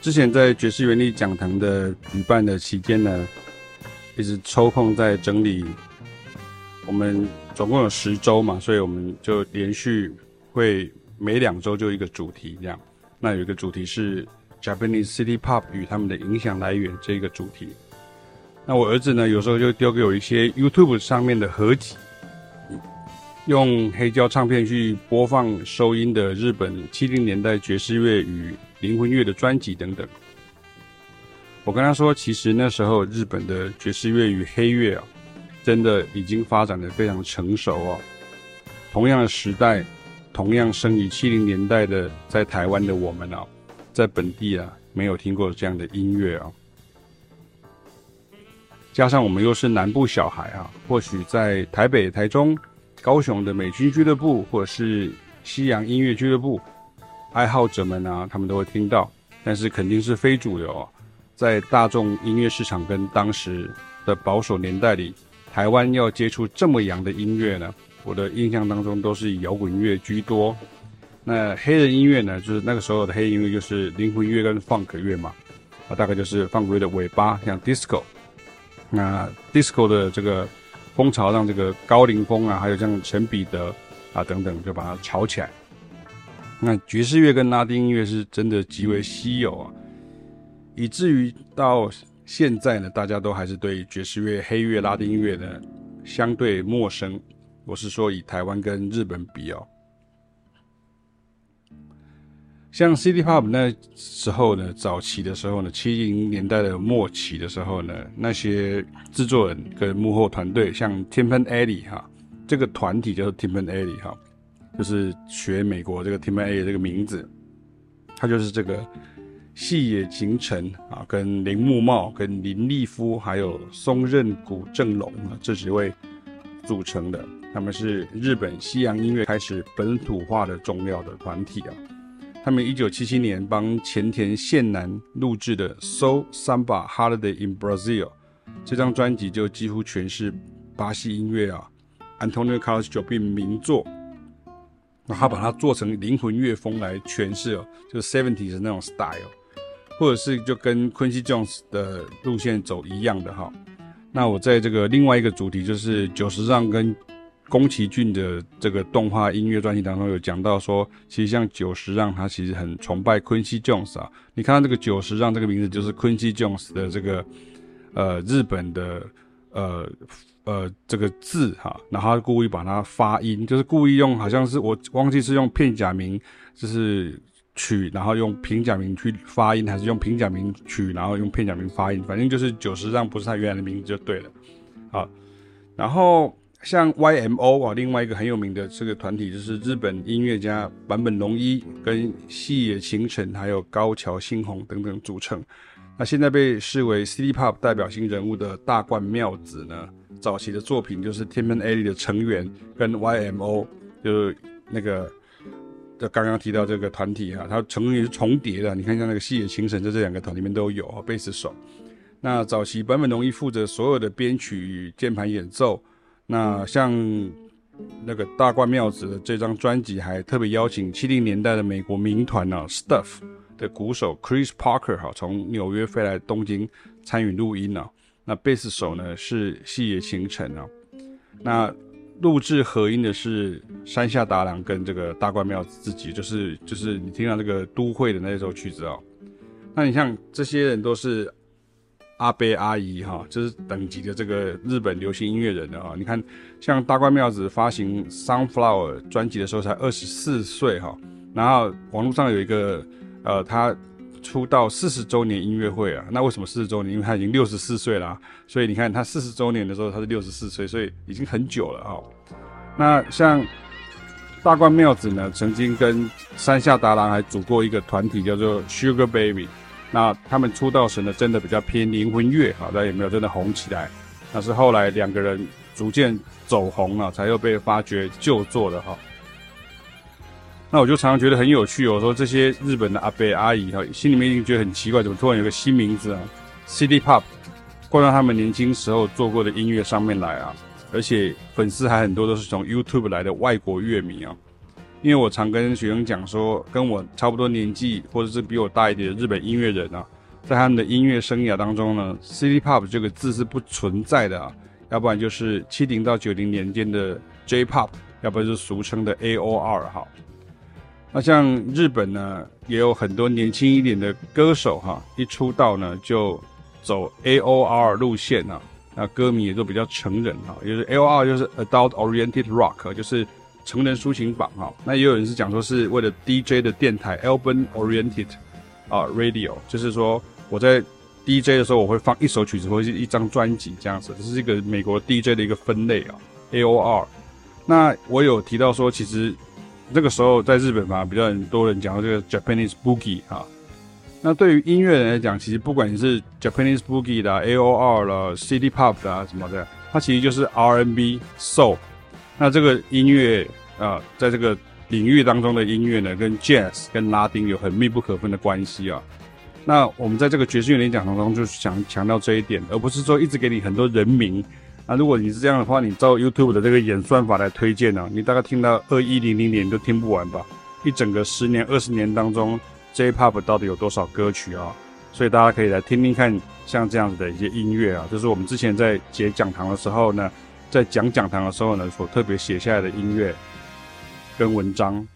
之前在爵士原力讲堂的举办的期间呢，一直抽空在整理。我们总共有十周嘛，所以我们就连续会每两周就一个主题这样。那有一个主题是 Japanese City Pop 与他们的影响来源这个主题。那我儿子呢，有时候就丢给我一些 YouTube 上面的合集，用黑胶唱片去播放收音的日本七零年代爵士乐与灵魂乐的专辑等等。我跟他说，其实那时候日本的爵士乐与黑乐啊，真的已经发展得非常成熟哦。同样的时代，同样生于七零年代的在台湾的我们啊，在本地啊没有听过这样的音乐啊。加上我们又是南部小孩啊，或许在台北、台中、高雄的美军俱乐部或者是西洋音乐俱乐部。爱好者们啊，他们都会听到，但是肯定是非主流啊。在大众音乐市场跟当时的保守年代里，台湾要接触这么洋的音乐呢，我的印象当中都是以摇滚乐居多。那黑人音乐呢，就是那个时候的黑人音乐就是灵魂乐跟 funk 乐嘛，啊，大概就是 funk 乐的尾巴，像 disco。那 disco 的这个风潮让这个高凌风啊，还有像陈彼得啊等等，就把它炒起来。那爵士乐跟拉丁音乐是真的极为稀有啊，以至于到现在呢，大家都还是对爵士乐、黑乐、拉丁乐呢相对陌生。我是说以台湾跟日本比哦，像 City Pop 那时候呢，早期的时候呢，七零年代的末期的时候呢，那些制作人跟幕后团队，像 Tim and Eddie 哈，这个团体叫做 Tim and Eddie 哈。就是学美国这个 Tim A 这个名字，他就是这个细野晴臣啊，跟铃木茂、跟林立夫，还有松任谷正隆啊这几位组成的。他们是日本西洋音乐开始本土化的重要的团体啊。他们一九七七年帮前田宪男录制的《So Samba Holiday in Brazil》这张专辑就几乎全是巴西音乐啊，Antonio Carlos Jobim 名作。那他把它做成灵魂乐风来诠释哦，就是 seventies 那种 style，或者是就跟 Quincy Jones 的路线走一样的哈。那我在这个另外一个主题，就是久石让跟宫崎骏的这个动画音乐专辑当中有讲到说，其实像久石让他其实很崇拜 Quincy Jones 啊。你看到这个久石让这个名字，就是 Quincy Jones 的这个呃日本的呃。呃，这个字哈，然后他故意把它发音，就是故意用，好像是我忘记是用片假名，就是取，然后用平假名去发音，还是用平假名取，然后用片假名发音，反正就是久石让不是他原来的名字就对了。好，然后像 YMO 啊，另外一个很有名的这个团体，就是日本音乐家坂本龙一跟细野晴臣还有高桥幸宏等等组成。那现在被视为 City Pop 代表性人物的大贯妙子呢，早期的作品就是 Tim and Eddie 的成员跟 YMO，就是那个，就刚刚提到这个团体、啊，它成员是重叠的。你看像那个细野晴臣，在这两个团里面都有啊贝斯手。那早期坂本龙一负责所有的编曲与键盘演奏。那像那个大冠妙子的这张专辑，还特别邀请七零年代的美国民团呢、啊、Stuff。的鼓手 Chris Parker 哈，从纽约飞来东京参与录音呢。那贝斯手呢是细野晴臣啊。那录制合音的是山下达郎跟这个大贯妙子自己，就是就是你听到这个都会的那首曲子哦。那你像这些人都是阿伯阿姨哈，就是等级的这个日本流行音乐人的啊。你看像大关庙子发行 Sunflower 专辑的时候才二十四岁哈，然后网络上有一个。呃，他出道四十周年音乐会啊，那为什么四十周年？因为他已经六十四岁了啊，所以你看他四十周年的时候他是六十四岁，所以已经很久了啊。那像大关妙子呢，曾经跟山下达郎还组过一个团体叫做 Sugar Baby，那他们出道时呢，真的比较偏灵魂乐啊，但也没有真的红起来。那是后来两个人逐渐走红了，才又被发掘旧作的哈。那我就常常觉得很有趣，有时候这些日本的阿伯阿姨哈，心里面一定觉得很奇怪，怎么突然有个新名字啊？City Pop，挂到他们年轻时候做过的音乐上面来啊，而且粉丝还很多都是从 YouTube 来的外国乐迷啊。因为我常跟学生讲说，跟我差不多年纪或者是比我大一点的日本音乐人啊，在他们的音乐生涯当中呢，City Pop 这个字是不存在的啊，要不然就是七零到九零年间的 J Pop，要不然就是俗称的 AOR 哈。那像日本呢，也有很多年轻一点的歌手哈，一出道呢就走 AOR 路线啊，那歌迷也都比较成人哈，也就是 AOR 就是 Adult Oriented Rock，就是。成人抒情榜哈，那也有人是讲说是为了 DJ 的电台 Album Oriented 啊 Radio，就是说我在 DJ 的时候我会放一首曲子或是一张专辑这样子，这是一个美国 DJ 的一个分类啊 AOR。那我有提到说，其实那个时候在日本嘛，比较很多人讲到这个 Japanese Boogie 哈。那对于音乐人来讲，其实不管你是 Japanese Boogie 的 AOR 了 City Pop 的什么的，它其实就是 R&B Soul。那这个音乐啊、在这个领域当中的音乐呢，跟 Jazz 跟拉丁有很密不可分的关系啊。那我们在这个爵士乐演讲当中，就是想强调这一点，而不是说一直给你很多人名。那如果你是这样的话，你照 YouTube 的这个演算法来推荐呢、你大概听到二一零零年都听不完吧？一整个十年、二十年当中，J-Pop 到底有多少歌曲啊？所以大家可以来听听看，像这样子的一些音乐啊，就是我们之前在结讲堂的时候呢。在讲讲堂的时候呢，所特别写下来的音乐跟文章。